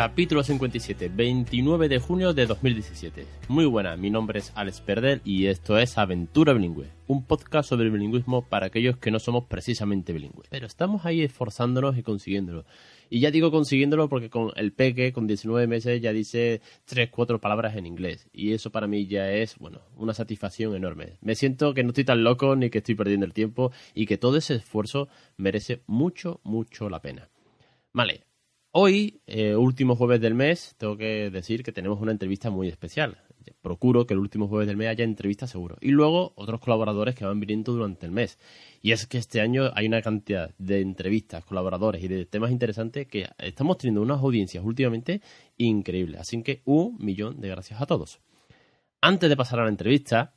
Capítulo 57, 29 de junio de 2017. Muy buena, mi nombre es Alex Perdel y esto es Aventura Bilingüe, un podcast sobre el bilingüismo para aquellos que no somos precisamente bilingües. Pero estamos ahí esforzándonos y consiguiéndolo. Y ya digo consiguiéndolo porque con el peque, con 19 meses, ya dice 3, 4 palabras en inglés. Y eso para mí ya es, bueno, una satisfacción enorme. Me siento que no estoy tan loco ni que estoy perdiendo el tiempo y que todo ese esfuerzo merece mucho, mucho la pena. Vale, Hoy, eh, último jueves del mes, tengo que decir que tenemos una entrevista muy especial. Procuro que el último jueves del mes haya entrevista seguro. Y luego otros colaboradores que van viniendo durante el mes. Y es que este año hay una cantidad de entrevistas, colaboradores y de temas interesantes que estamos teniendo unas audiencias últimamente increíbles. Así que un millón de gracias a todos. Antes de pasar a la entrevista,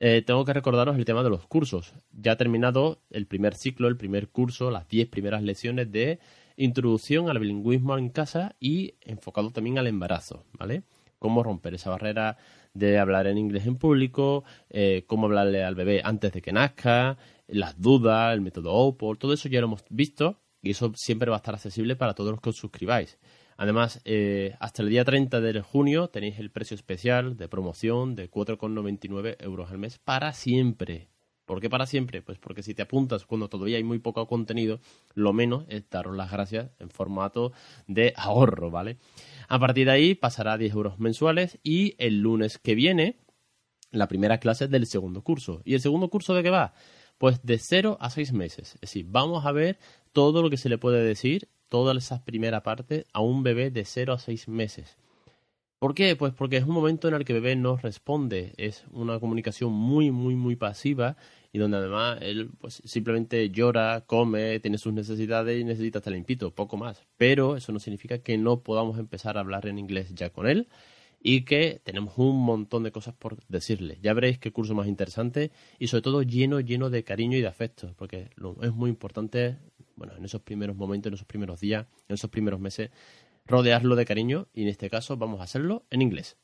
eh, tengo que recordaros el tema de los cursos. Ya ha terminado el primer ciclo, el primer curso, las 10 primeras lecciones de introducción al bilingüismo en casa y enfocado también al embarazo, ¿vale? Cómo romper esa barrera de hablar en inglés en público, eh, cómo hablarle al bebé antes de que nazca, las dudas, el método OPOL, todo eso ya lo hemos visto y eso siempre va a estar accesible para todos los que os suscribáis. Además, eh, hasta el día 30 de junio tenéis el precio especial de promoción de 4,99 euros al mes para siempre. ¿Por qué para siempre? Pues porque si te apuntas cuando todavía hay muy poco contenido, lo menos es daros las gracias en formato de ahorro, ¿vale? A partir de ahí pasará a 10 euros mensuales y el lunes que viene la primera clase del segundo curso. ¿Y el segundo curso de qué va? Pues de 0 a 6 meses. Es decir, vamos a ver todo lo que se le puede decir, toda esa primera parte a un bebé de 0 a 6 meses. ¿Por qué? Pues porque es un momento en el que el bebé no responde, es una comunicación muy, muy, muy pasiva y donde además él pues, simplemente llora, come, tiene sus necesidades y necesita estar limpito, poco más. Pero eso no significa que no podamos empezar a hablar en inglés ya con él y que tenemos un montón de cosas por decirle. Ya veréis qué curso más interesante y sobre todo lleno, lleno de cariño y de afecto, porque es muy importante, bueno, en esos primeros momentos, en esos primeros días, en esos primeros meses, rodearlo de cariño y en este caso vamos a hacerlo en inglés.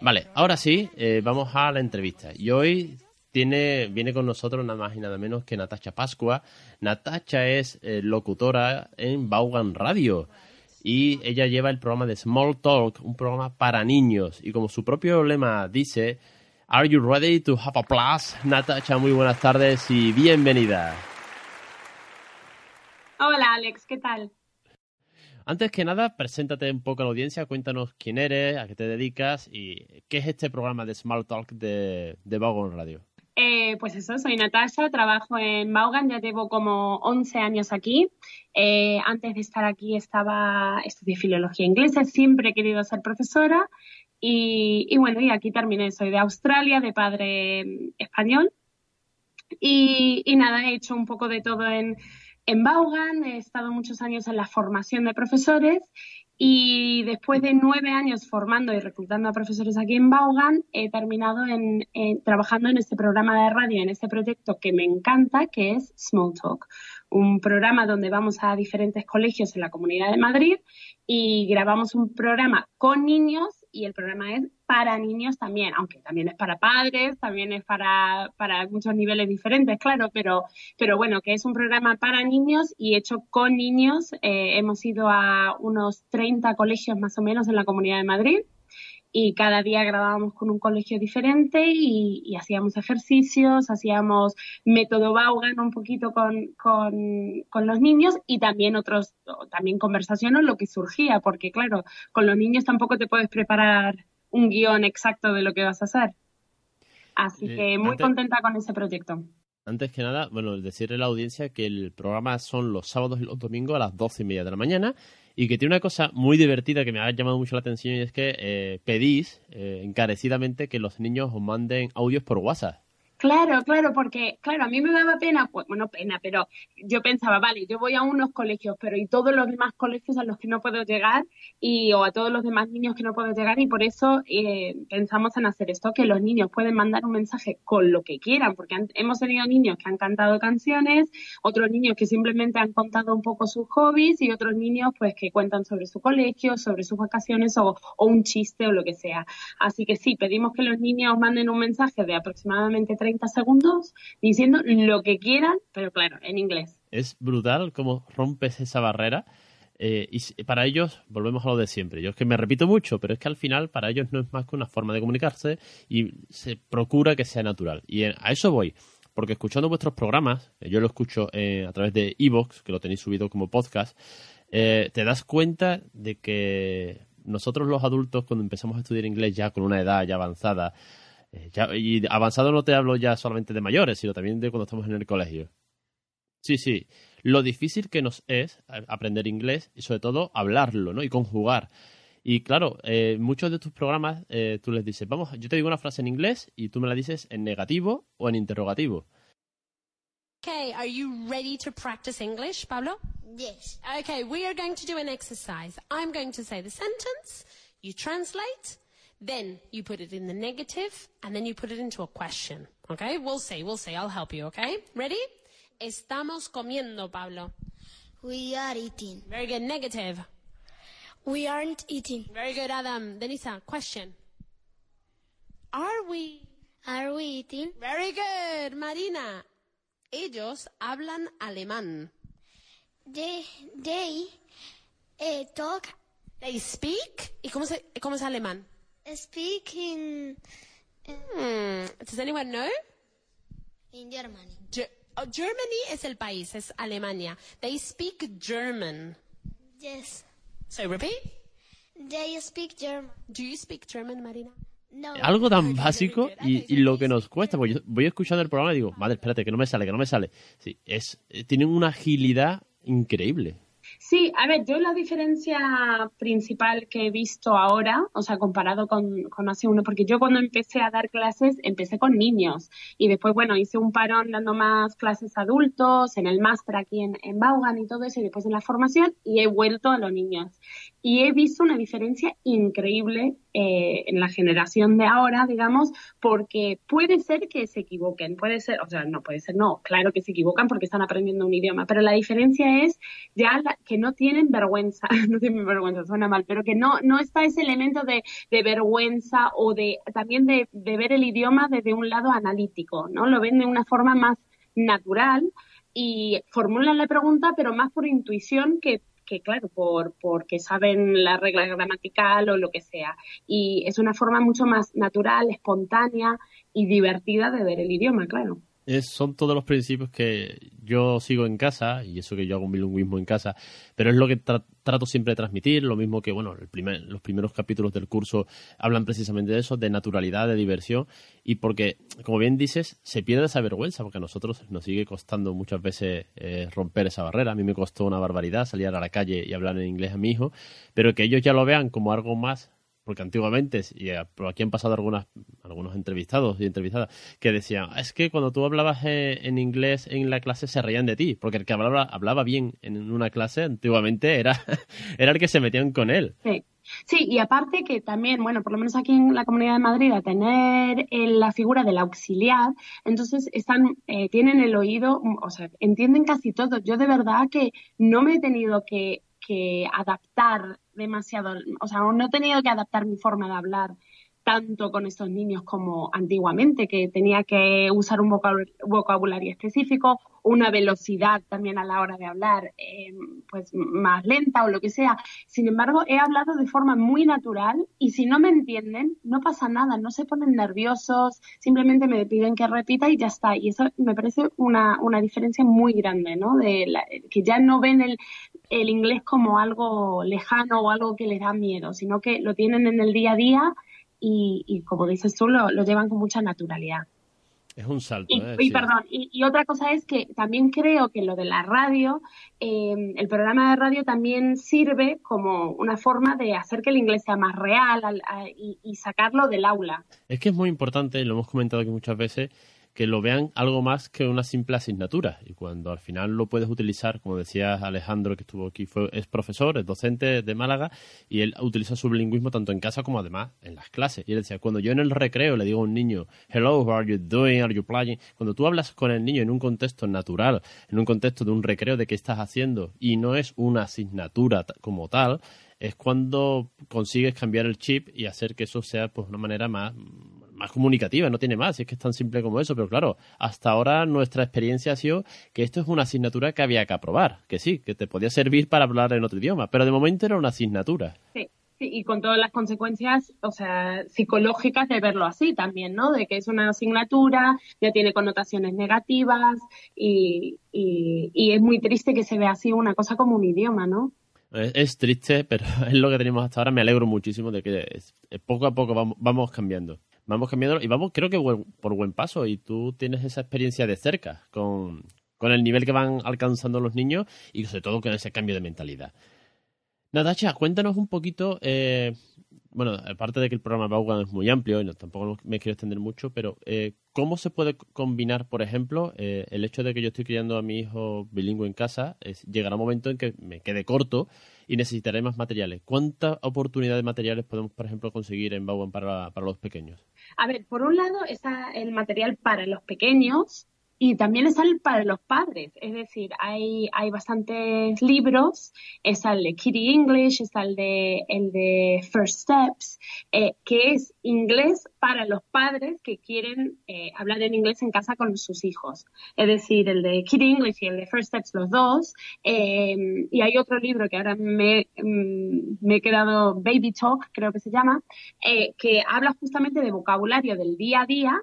Vale, ahora sí, eh, vamos a la entrevista. Y hoy tiene, viene con nosotros nada más y nada menos que Natacha Pascua. Natacha es eh, locutora en Vaughan Radio y ella lleva el programa de Small Talk, un programa para niños. Y como su propio lema dice, Are you ready to have a plus? Natacha, muy buenas tardes y bienvenida. Hola Alex, ¿qué tal? Antes que nada, preséntate un poco a la audiencia, cuéntanos quién eres, a qué te dedicas y qué es este programa de Small Talk de, de Radio. Eh, pues eso, soy Natasha, trabajo en Vaughan, ya llevo como 11 años aquí. Eh, antes de estar aquí estaba, estudié filología inglesa, siempre he querido ser profesora y, bueno, y aquí terminé, soy de Australia, de padre español. Y, y nada, he hecho un poco de todo en, en Vaughan, he estado muchos años en la formación de profesores y después de nueve años formando y reclutando a profesores aquí en Vaughan, he terminado en, trabajando en este programa de radio, en este proyecto que me encanta, que es Small Talk, un programa donde vamos a diferentes colegios en la Comunidad de Madrid y grabamos un programa con niños y el programa es para niños también, aunque también es para padres, también es para, para muchos niveles diferentes, claro, pero, pero bueno, que es un programa para niños y hecho con niños. Eh, hemos ido a unos 30 colegios más o menos en la Comunidad de Madrid y cada día grabábamos con un colegio diferente y, hacíamos ejercicios, hacíamos método Vaughan un poquito con, con, con, los niños y también otros, también conversaciones, lo que surgía, porque claro, con los niños tampoco te puedes preparar un guion exacto de lo que vas a hacer. Así eh, que muy contenta con ese proyecto. Antes que nada, bueno, decirle a la audiencia que el programa son los sábados y los domingos a las doce y media de la mañana y que tiene una cosa muy divertida que me ha llamado mucho la atención y es que eh, pedís eh, encarecidamente que los niños os manden audios por WhatsApp. Claro, claro, porque, claro, a mí me daba pena, pues, bueno, pena, pero yo pensaba, vale, yo voy a unos colegios, pero y todos los demás colegios a los que no puedo llegar, y o a todos los demás niños que no puedo llegar, y por eso eh, pensamos en hacer esto, que los niños pueden mandar un mensaje con lo que quieran, porque hemos tenido niños que han cantado canciones, otros niños que simplemente han contado un poco sus hobbies, y otros niños, pues, que cuentan sobre su colegio, sobre sus vacaciones, o, o un chiste, o lo que sea. Así que sí, pedimos que los niños manden un mensaje de aproximadamente 30 segundos diciendo lo que quieran, pero claro, en inglés. Es brutal cómo rompes esa barrera. Eh, y para ellos, volvemos a lo de siempre. Yo es que me repito mucho, pero es que al final para ellos no es más que una forma de comunicarse y se procura que sea natural. Y a eso voy, porque escuchando vuestros programas, eh, yo lo escucho eh, a través de Evox, que lo tenéis subido como podcast, te das cuenta de que nosotros los adultos, cuando empezamos a estudiar inglés ya con una edad ya avanzada, eh, y avanzado no te hablo ya solamente de mayores, sino también de cuando estamos en el colegio. Sí, sí. Lo difícil que nos es aprender inglés y sobre todo hablarlo, ¿no? Y conjugar. Y claro, eh, muchos de tus programas eh, tú les dices, vamos, yo te digo una frase en inglés y tú me la dices en negativo o en interrogativo. Okay, are you ready to practice English, Pablo? Yes. Okay, we are going to do an exercise. I'm going to say the sentence, you translate, Then you put it in the negative and then you put it into a question. Okay? We'll see, we'll see. I'll help you, okay? Ready? Estamos comiendo, Pablo. We are eating. Very good. Negative. We aren't eating. Very good, Adam. Denisa, question. Are we? Are we eating? Very good, Marina. Ellos hablan alemán. They, they uh, talk. They speak. ¿Y cómo, se, cómo es alemán? Speaking. Hmm. Does anyone know? In Germany. Ge oh, Germany es el país, es Alemania. They speak German. Yes. So repeat. They speak German. Do you speak German, Marina? No. Algo tan básico y, y, lo que nos cuesta, porque yo voy escuchando el programa y digo, madre, espérate, que no me sale, que no me sale. Sí, es, eh, tienen una agilidad increíble. Sí, a ver, yo la diferencia principal que he visto ahora, o sea, comparado con, con, hace uno, porque yo cuando empecé a dar clases, empecé con niños y después, bueno, hice un parón dando más clases adultos, en el máster aquí en, en Vaughan y todo eso, y después en la formación, y he vuelto a los niños. Y he visto una diferencia increíble eh, en la generación de ahora, digamos, porque puede ser que se equivoquen, puede ser, o sea, no puede ser, no, claro que se equivocan porque están aprendiendo un idioma, pero la diferencia es ya que no tienen vergüenza, no tienen vergüenza, suena mal, pero que no, no está ese elemento de, de vergüenza o de también de, de ver el idioma desde un lado analítico, ¿no? Lo ven de una forma más natural y formulan la pregunta, pero más por intuición que que claro, por, porque saben la regla gramatical o lo que sea. Y es una forma mucho más natural, espontánea y divertida de ver el idioma, claro son todos los principios que yo sigo en casa, y eso que yo hago un bilingüismo en casa, pero es lo que trato siempre de transmitir, lo mismo que, bueno, los primeros capítulos del curso hablan precisamente de eso, de naturalidad, de diversión, y porque, como bien dices, se pierde esa vergüenza, porque a nosotros nos sigue costando muchas veces eh, romper esa barrera. A mí me costó una barbaridad salir a la calle y hablar en inglés a mi hijo, pero que ellos ya lo vean como algo más porque antiguamente, y aquí han pasado algunas, algunos entrevistados y entrevistadas que decían, es que cuando tú hablabas eh, en inglés en la clase se reían de ti, porque el que hablaba, hablaba bien en una clase antiguamente era, era el que se metían con él. Sí. Sí, y aparte que también, bueno, por lo menos aquí en la Comunidad de Madrid, a tener eh, la figura del auxiliar, entonces están, eh, tienen el oído, o sea, entienden casi todo. Yo de verdad que no me he tenido que que adaptar demasiado, o sea, no he tenido que adaptar mi forma de hablar tanto con estos niños como antiguamente, que tenía que usar un vocabulario específico, una velocidad también a la hora de hablar, eh, pues más lenta o lo que sea. Sin embargo, he hablado de forma muy natural y si no me entienden, no pasa nada, no se ponen nerviosos, simplemente me piden que repita y ya está. Y eso me parece una, una diferencia muy grande, ¿no? De que ya no ven el, el inglés como algo lejano o algo que les da miedo, sino que lo tienen en el día a día y, como dices tú, lo, llevan con mucha naturalidad. Es un salto. Y, ¿eh? perdón, y, otra cosa es que también creo que lo de la radio, eh, el programa de radio también sirve como una forma de hacer que el inglés sea más real y, sacarlo del aula. Es que es muy importante, lo hemos comentado aquí muchas veces, que lo vean algo más que una simple asignatura. Y cuando al final lo puedes utilizar, como decía Alejandro, que estuvo aquí, fue, es profesor, es docente de Málaga, y él utiliza su bilingüismo tanto en casa como además en las clases. Y él decía, cuando yo en el recreo le digo a un niño, hello, how are you doing, are you playing? Cuando tú hablas con el niño en un contexto natural, en un contexto de un recreo de qué estás haciendo, y no es una asignatura como tal, es cuando consigues cambiar el chip y hacer que eso sea pues una manera más más comunicativa, no tiene más, es que es tan simple como eso, pero claro, hasta ahora nuestra experiencia ha sido que esto es una asignatura que había que aprobar, que sí, que te podía servir para hablar en otro idioma, pero de momento era una asignatura. Sí. y con todas las consecuencias, o sea, psicológicas de verlo así también, ¿no? De que es una asignatura, ya tiene connotaciones negativas y, y es muy triste que se vea así una cosa como un idioma, ¿no? Es, triste, pero es lo que tenemos hasta ahora. Me alegro muchísimo de que poco a poco vamos, vamos cambiando. Vamos cambiando y vamos, creo que por buen paso. Y tú tienes esa experiencia de cerca con, el nivel que van alcanzando los niños y sobre todo con ese cambio de mentalidad. Natacha, cuéntanos un poquito eh, bueno, aparte de que el programa Baugan es muy amplio y no, tampoco me quiero extender mucho, pero eh, ¿cómo se puede combinar, por ejemplo, eh, el hecho de que yo estoy criando a mi hijo bilingüe en casa? Es, llegará un momento en que me quede corto y necesitaré más materiales. ¿Cuántas oportunidades de materiales podemos, por ejemplo, conseguir en Baugan para los pequeños? A ver, por un lado está el material para los pequeños, y también es el para los padres, es decir, hay, hay bastantes libros, está el de Kitty English, está el de, el de First Steps, eh, que es inglés para los padres que quieren eh, hablar en inglés en casa con sus hijos. Es decir, el de Kitty English y el de First Steps, los dos. Eh, y hay otro libro que ahora me, mm, me he quedado, Baby Talk, creo que se llama, que habla justamente de vocabulario del día a día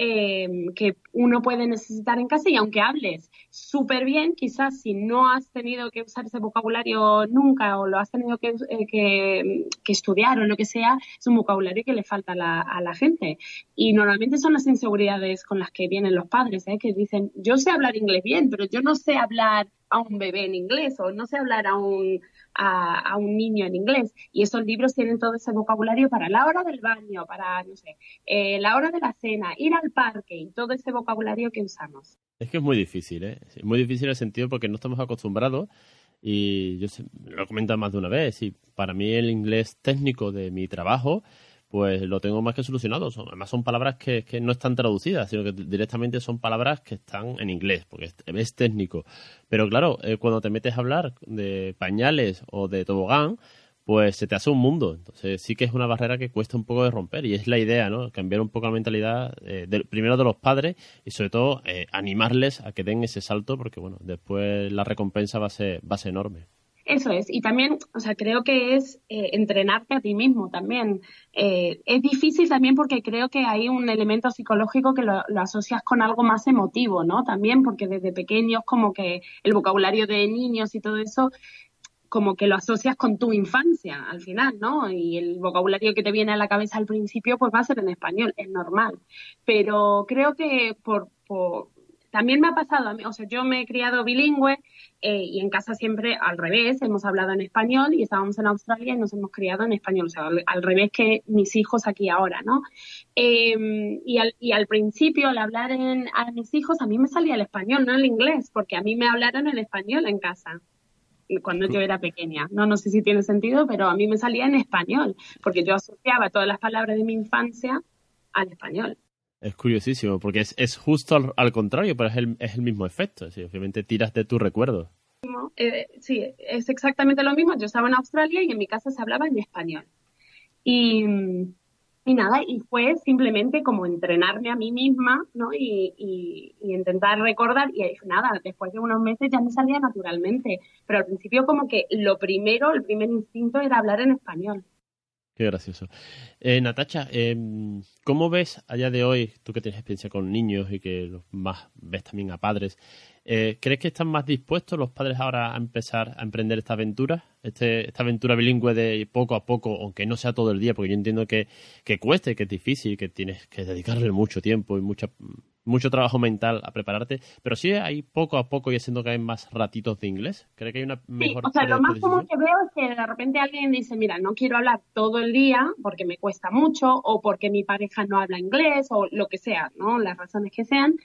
Em, que uno puede necesitar en casa y aunque hables súper bien, quizás si no has tenido que usar ese vocabulario nunca o lo has tenido que, eh, que, estudiar o lo que sea, es un vocabulario que le falta a la, a la, gente. Y normalmente son las inseguridades con las que vienen los padres, ¿eh? que dicen, yo sé hablar inglés bien, pero yo no sé hablar a un bebé en inglés o no sé hablar a un, a, un niño en inglés. Y esos libros tienen todo ese vocabulario para la hora del baño, para, no sé, eh, la hora de la cena, ir al parque todo ese vocabulario que usamos. Es que es muy difícil, ¿eh? Es muy difícil en el sentido porque no estamos acostumbrados y yo lo he comentado más de una vez y para mí el inglés técnico de mi trabajo pues lo tengo más que solucionado. además son palabras que, no están traducidas, sino que directamente son palabras que están en inglés, porque es, técnico. Pero claro, eh, cuando te metes a hablar de pañales o de tobogán, pues se te hace un mundo. Entonces sí que es una barrera que cuesta un poco de romper y es la idea, ¿no? Cambiar un poco la mentalidad, eh, primero de los padres y sobre todo eh, animarles a que den ese salto porque, bueno, después la recompensa va a ser, va a ser enorme. Eso es, y también, o sea, creo que es eh, entrenarte a ti mismo también. Eh, es difícil también porque creo que hay un elemento psicológico que lo, asocias con algo más emotivo, ¿no? También porque desde pequeños como que el vocabulario de niños y todo eso como que lo asocias con tu infancia al final, ¿no? Y el vocabulario que te viene a la cabeza al principio pues va a ser en español, es normal. Pero creo que por, por también me ha pasado, a mí, o sea, yo me he criado bilingüe eh, y en casa siempre al revés, hemos hablado en español y estábamos en Australia y nos hemos criado en español, o sea, al, revés que mis hijos aquí ahora, ¿no? Em, y, al, y al principio, al hablar en, a mis hijos, a mí me salía el español, no el inglés, porque a mí me hablaron en español en casa cuando yo era pequeña. No, no sé si tiene sentido, pero a mí me salía en español, porque yo asociaba todas las palabras de mi infancia al español. Es curiosísimo, porque es, es justo al, contrario, pero es el, es el mismo efecto. obviamente tiras de tu recuerdo. Eh, sí, es exactamente lo mismo. Yo estaba en Australia y en mi casa se hablaba en español. Y, y nada, y fue simplemente como entrenarme a mí misma, ¿no? Y, y, y, intentar recordar, y nada, después de unos meses ya me salía naturalmente, pero al principio como que lo primero, el primer instinto era hablar en español. Qué gracioso. Eh, Natacha, em, ¿cómo ves allá de hoy, tú que tienes experiencia con niños y que más ves también a padres, Eh, ¿Crees que están más dispuestos los padres ahora a empezar a emprender esta aventura? Este, esta aventura bilingüe de poco a poco, aunque no sea todo el día, porque yo entiendo que, que cueste, que es difícil, que tienes que dedicarle mucho tiempo y mucha, mucho trabajo mental a prepararte, pero sí hay poco a poco y haciendo que hay más ratitos de inglés. ¿Cree que hay una mejor sí, o sea, lo más común que veo es que de repente alguien dice, mira, no quiero hablar todo el día porque me cuesta mucho o porque mi pareja no habla inglés o lo que sea, ¿no? Las razones que sean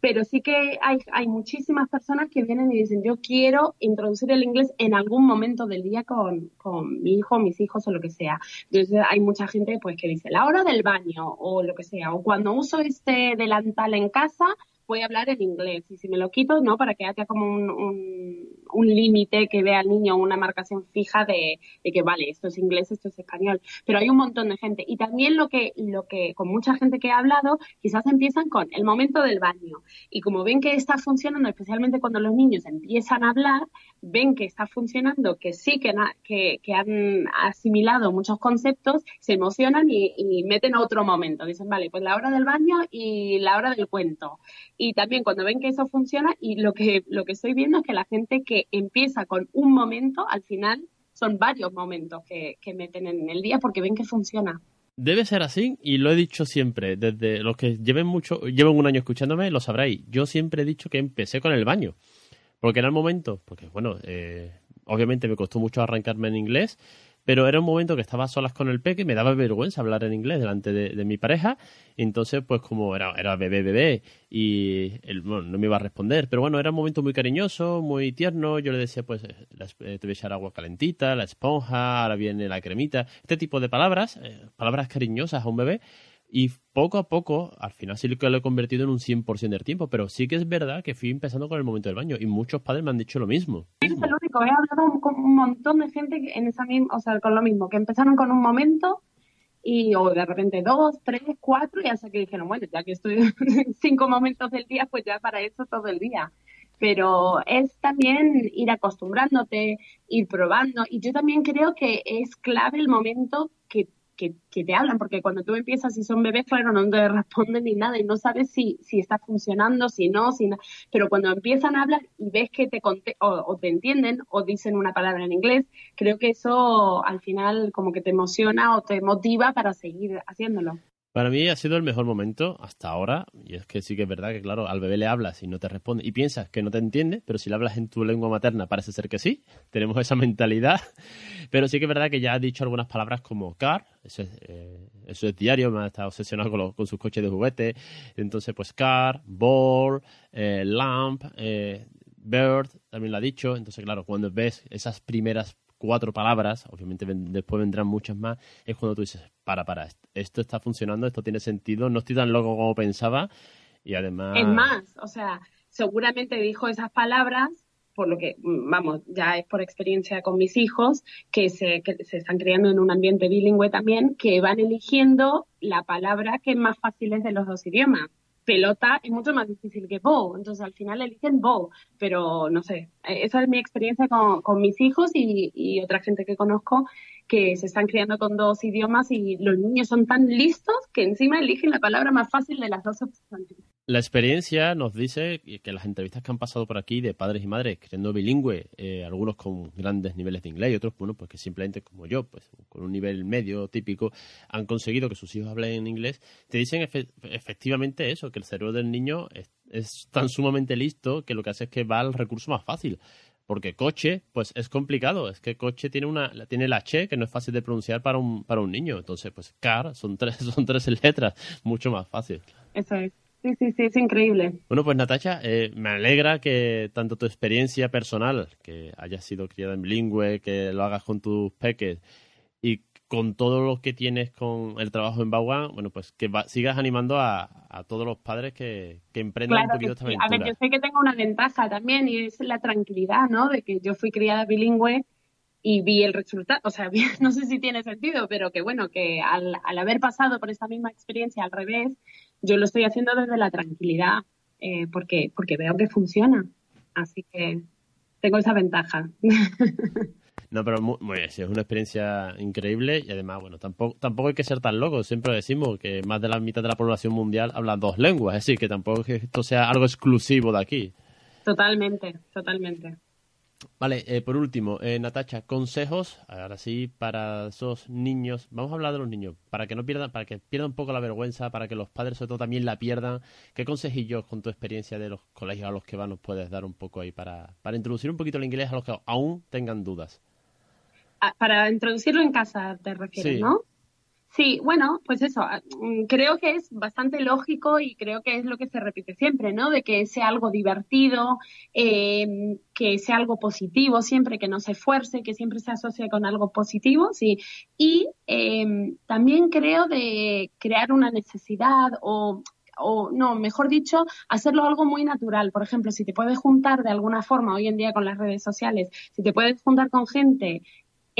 pero sí que hay, hay muchísimas personas que vienen y dicen, yo quiero introducir el inglés en algún momento del día con, con mi hijo, mis hijos o lo que sea. Entonces hay mucha gente pues que dice, la hora del baño o lo que sea, o cuando uso este delantal en casa, voy a hablar en inglés y si me lo quito, no, para que haya como un, un, límite que vea al niño una marcación fija de, que vale, esto es inglés, esto es español. Pero hay un montón de gente y también lo que, lo que con mucha gente que ha hablado, quizás empiezan con el momento del baño y como ven que está funcionando, especialmente cuando los niños empiezan a hablar, ven que está funcionando, que sí, que han asimilado muchos conceptos, se emocionan y, y meten a otro momento. Dicen, vale, pues la hora del baño y la hora del cuento y también cuando ven que eso funciona y lo que, lo que estoy viendo es que la gente que empieza con un momento, al final son varios momentos que, que meten en el día porque ven que funciona. Debe ser así y lo he dicho siempre, desde los que lleven mucho, lleven un año escuchándome, lo sabréis. Yo siempre he dicho que empecé con el baño, porque era el momento, porque bueno, eh, obviamente me costó mucho arrancarme en inglés, pero era un momento que estaba solas con el peque, me daba vergüenza hablar en inglés delante de, mi pareja, entonces pues como era, era bebé, bebé, y no me iba a responder, pero bueno, era un momento muy cariñoso, muy tierno, yo le decía pues eh, te voy a echar agua calentita, la esponja, ahora viene la cremita, este tipo de palabras, eh, palabras cariñosas a un bebé, y poco a poco, al final sí que lo he convertido en un 100% del tiempo, pero sí que es verdad que fui empezando con el momento del baño y muchos padres me han dicho lo mismo. Es el único, he hablado con un montón de gente en esa misma, o sea, con lo mismo, que empezaron con un momento y o de repente dos, tres, cuatro y hasta que dijeron, bueno, ya que estoy cinco momentos del día, pues ya para eso todo el día. Pero es también ir acostumbrándote, ir probando y yo también creo que es clave el momento que que, te hablan, porque cuando tú empiezas y son bebés, claro, no te responden ni nada y no sabes si, si está funcionando, si no, si no. Pero cuando empiezan a hablar y ves que te o, te entienden o dicen una palabra en inglés, creo que eso al final como que te emociona o te motiva para seguir haciéndolo. Para mí ha sido el mejor momento hasta ahora, y es que sí que es verdad que, claro, al bebé le hablas y no te responde, y piensas que no te entiende, pero si le hablas en tu lengua materna parece ser que sí, tenemos esa mentalidad, pero sí que es verdad que ya ha dicho algunas palabras como car, eso es, eh, eso es diario, me ha estado obsesionado con, con, sus coches de juguete, entonces pues car, ball, eh, lamp, eh, bird, también lo ha dicho, entonces claro, cuando ves esas primeras cuatro palabras, obviamente después vendrán muchas más, es cuando tú dices, para, para, esto está funcionando, esto tiene sentido, no estoy tan loco como pensaba y además... Es más, o sea, seguramente dijo esas palabras por lo que, vamos, ya es por experiencia con mis hijos, que se, que se están creando en un ambiente bilingüe también, que van eligiendo la palabra que es más fácil es de los dos idiomas. Pelota es mucho más difícil que bow, entonces al final eligen bow, pero no sé, eh, esa es mi experiencia con, con mis hijos y, y, otra gente que conozco que se están criando con dos idiomas y los niños son tan listos que encima eligen la palabra más fácil de las dos opciones. La experiencia nos dice que las entrevistas que han pasado por aquí de padres y madres creyendo bilingüe, eh, algunos con grandes niveles de inglés y otros, bueno, pues que simplemente como yo, pues con un nivel medio típico, han conseguido que sus hijos hablen en inglés, te dicen efectivamente eso, que el cerebro del niño es, tan sumamente listo que lo que hace es que va al recurso más fácil porque coche, pues es complicado. Es que coche tiene una, tiene la che que no es fácil de pronunciar para un, para un niño. Entonces, pues car son tres, son tres letras, mucho más fácil. Eso es. Sí, sí, sí, es increíble. Bueno, pues Natacha, eh, me alegra que tanto tu experiencia personal, que hayas sido criada en bilingüe, que lo hagas con tus peques con todo lo que tienes con el trabajo en Bauan, bueno, pues que sigas animando a, todos los padres que, que emprendan un poquito esta aventura. A ver, yo sé que tengo una ventaja también y es la tranquilidad, ¿no? De que yo fui criada bilingüe y vi el resultado, o sea, no sé si tiene sentido, pero que bueno, que al, al haber pasado por esta misma experiencia al revés, yo lo estoy haciendo desde la tranquilidad, eh, porque, porque veo que funciona. Así que tengo esa ventaja. No, pero muy, muy es una experiencia increíble y además, bueno, tampoco, tampoco hay que ser tan loco. Siempre decimos que más de la mitad de la población mundial habla dos lenguas, es decir, que tampoco es que esto sea algo exclusivo de aquí. Totalmente, totalmente. Vale, eh, por último, eh, Natacha, consejos, ahora sí, para esos niños, vamos a hablar de los niños, para que no pierdan, para que pierdan un poco la vergüenza, para que los padres sobre todo también la pierdan. ¿Qué consejillos con tu experiencia de los colegios a los que van nos puedes dar un poco ahí para, para introducir un poquito el inglés a los que aún tengan dudas? Para introducirlo en casa te refieres, Sí. ¿no? Sí, bueno, pues eso, ah, mm, creo que es bastante lógico y creo que es lo que se repite siempre, ¿no? De que sea algo divertido, eh, que sea algo positivo siempre, que no se esfuerce, que siempre se asocie con algo positivo, sí. Y eh, también creo de crear una necesidad o o no, mejor dicho, hacerlo algo muy natural. Por ejemplo, si te puedes juntar de alguna forma hoy en día con las redes sociales, si te puedes juntar con gente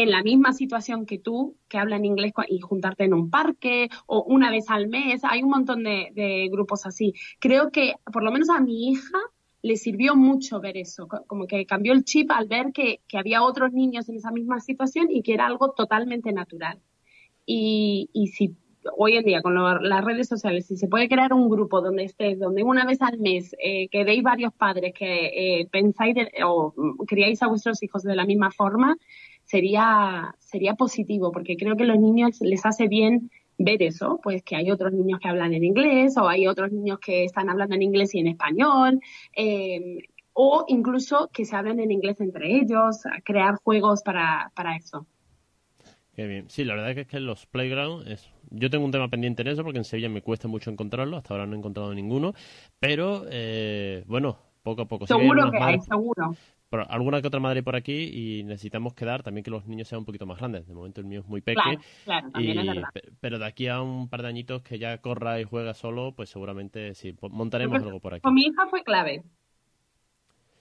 en la misma situación que tú, que hablan inglés y juntarte en un parque o una vez al mes, hay un montón de, grupos así. Creo que, por lo menos a mi hija, le sirvió mucho ver eso, co- como que cambió el chip al ver que, que había otros niños en esa misma situación y que era algo totalmente natural. Y, y si hoy en día con lo- las redes sociales, si se puede crear un grupo donde estés, donde una vez al mes eh, quedéis varios padres que eh, pensáis de- o mm, criáis a vuestros hijos de la misma forma, sería, sería positivo, porque creo que a los niños les hace bien ver eso, pues que hay otros niños que hablan en inglés o hay otros niños que están hablando en inglés y en español, eh, o incluso que se hablen en inglés entre ellos, crear juegos para, para eso. Qué bien. Sí, la verdad que es que los playgrounds es... Yo tengo un tema pendiente en eso porque en Sevilla me cuesta mucho encontrarlo. Hasta ahora no he encontrado ninguno. Pero, eh, bueno, poco a poco. Seguro que hay, seguro. Por alguna que otra madre por aquí y necesitamos quedar también que los niños sean un poquito más grandes. De momento el mío es muy pequeño. Claro, claro, pero de aquí a un par de añitos que ya corra y juega solo, pues seguramente sí, montaremos Pues, algo por aquí. Con mi hija fue clave.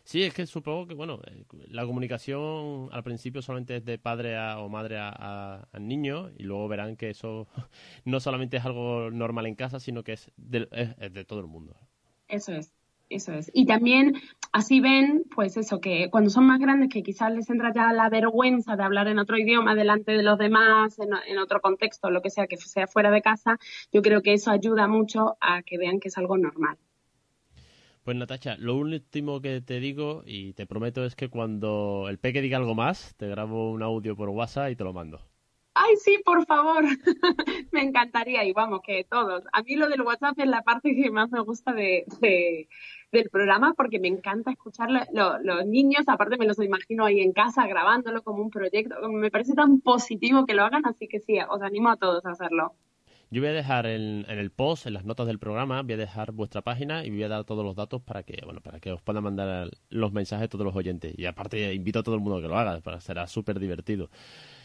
Sí, es que supongo que, bueno, eh, la comunicación al principio solamente es de padre a- o madre a- niño y luego verán que eso no solamente es algo normal en casa, sino que es de, es- es de todo el mundo. Eso es, eso es. Y también así ven, pues eso, que cuando son más grandes, que quizás les entra ya la vergüenza de hablar en otro idioma delante de los demás, en, en otro contexto, lo que sea, que sea fuera de casa, yo creo que eso ayuda mucho a que vean que es algo normal. Pues Natacha, lo último que te digo y te prometo es que cuando el peque diga algo más, te grabo un audio por WhatsApp y te lo mando. Ay, sí, por favor. me encantaría y vamos, que todos. A mí lo del WhatsApp es la parte que más me gusta de, de- del programa porque me encanta escuchar lo- lo- los niños. Aparte me los imagino ahí en casa grabándolo como un proyecto. Me parece tan positivo que lo hagan, así que sí, os animo a todos a hacerlo. Yo voy a dejar en, en el post, en las notas del programa, voy a dejar vuestra página y voy a dar todos los datos para que, bueno, para que os puedan mandar los mensajes todos los oyentes. Y aparte invito a todo el mundo a que lo haga, para será súper divertido.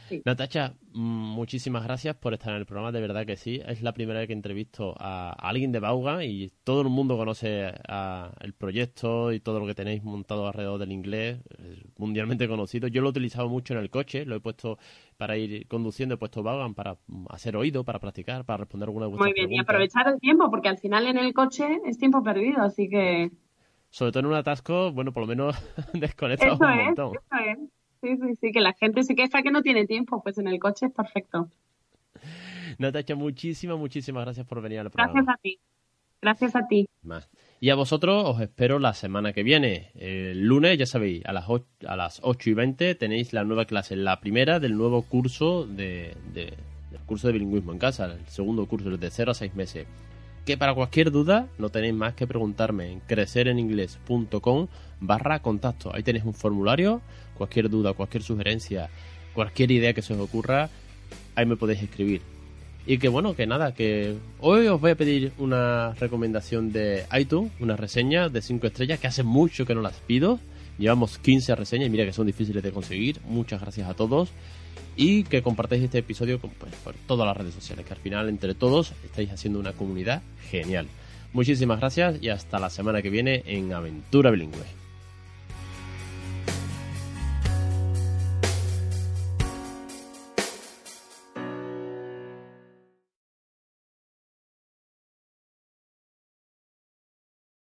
Sí. Natacha, muchísimas gracias por estar en el programa, de verdad que sí. Es la primera vez que entrevisto a, alguien de Bauga y todo el mundo conoce a- el proyecto y todo lo que tenéis montado alrededor del inglés, es mundialmente conocido. Yo lo he utilizado mucho en el coche, lo he puesto para ir conduciendo, he puesto Baugan para hacer oído, para practicar, para responder alguna de vuestras Muy bien, y aprovechar el tiempo, porque al final en el coche es tiempo perdido, así que Sobre todo en un atasco, bueno, por lo menos desconectamos eso un montón. eso es. Sí, sí, sí, que la gente se queja que no tiene tiempo, pues en el coche es perfecto. Natacha, muchísimas, muchísimas gracias por venir al programa. Gracias a ti. Gracias a ti. Más. Y a vosotros os espero la semana que viene. El lunes, ya sabéis, a las 8, a las 8 y 20 tenéis la nueva clase, la primera del nuevo curso de, de- del curso de bilingüismo en casa, el segundo curso, de 0 a 6 meses. Que para cualquier duda no tenéis más que preguntarme en crecereningles.com barra contacto. Ahí tenéis un formulario, cualquier duda, cualquier sugerencia, cualquier idea que se os ocurra, ahí me podéis escribir. Y que bueno, que nada, que hoy os voy a pedir una recomendación de iTunes, una reseña de 5 estrellas, que hace mucho que no las pido. Llevamos 15 reseñas mira que son difíciles de conseguir. Muchas gracias a todos. Y que compartáis este episodio con, pues, por todas las redes sociales, que al final entre todos estáis haciendo una comunidad genial. Muchísimas gracias y hasta la semana que viene en Aventura Bilingüe.